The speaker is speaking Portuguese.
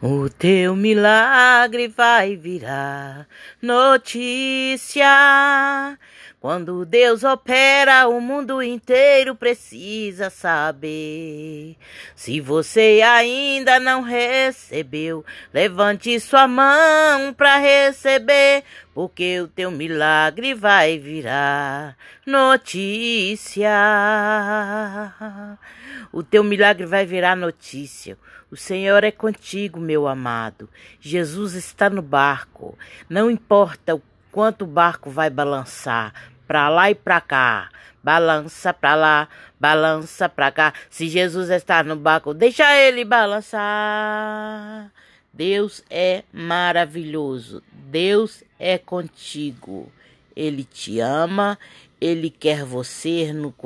O teu milagre vai virar notícia. Quando Deus opera, o mundo inteiro precisa saber. Se você ainda não recebeu, levante sua mão para receber, porque o teu milagre vai virar notícia. O teu milagre vai virar notícia. O Senhor é contigo, meu amado. Jesus está no barco. Não importa o quanto o barco vai balançar, para lá e para cá. Balança para lá, balança para cá. Se Jesus está no barco, deixa ele balançar. Deus é maravilhoso. Deus é contigo. Ele te ama, ele quer você no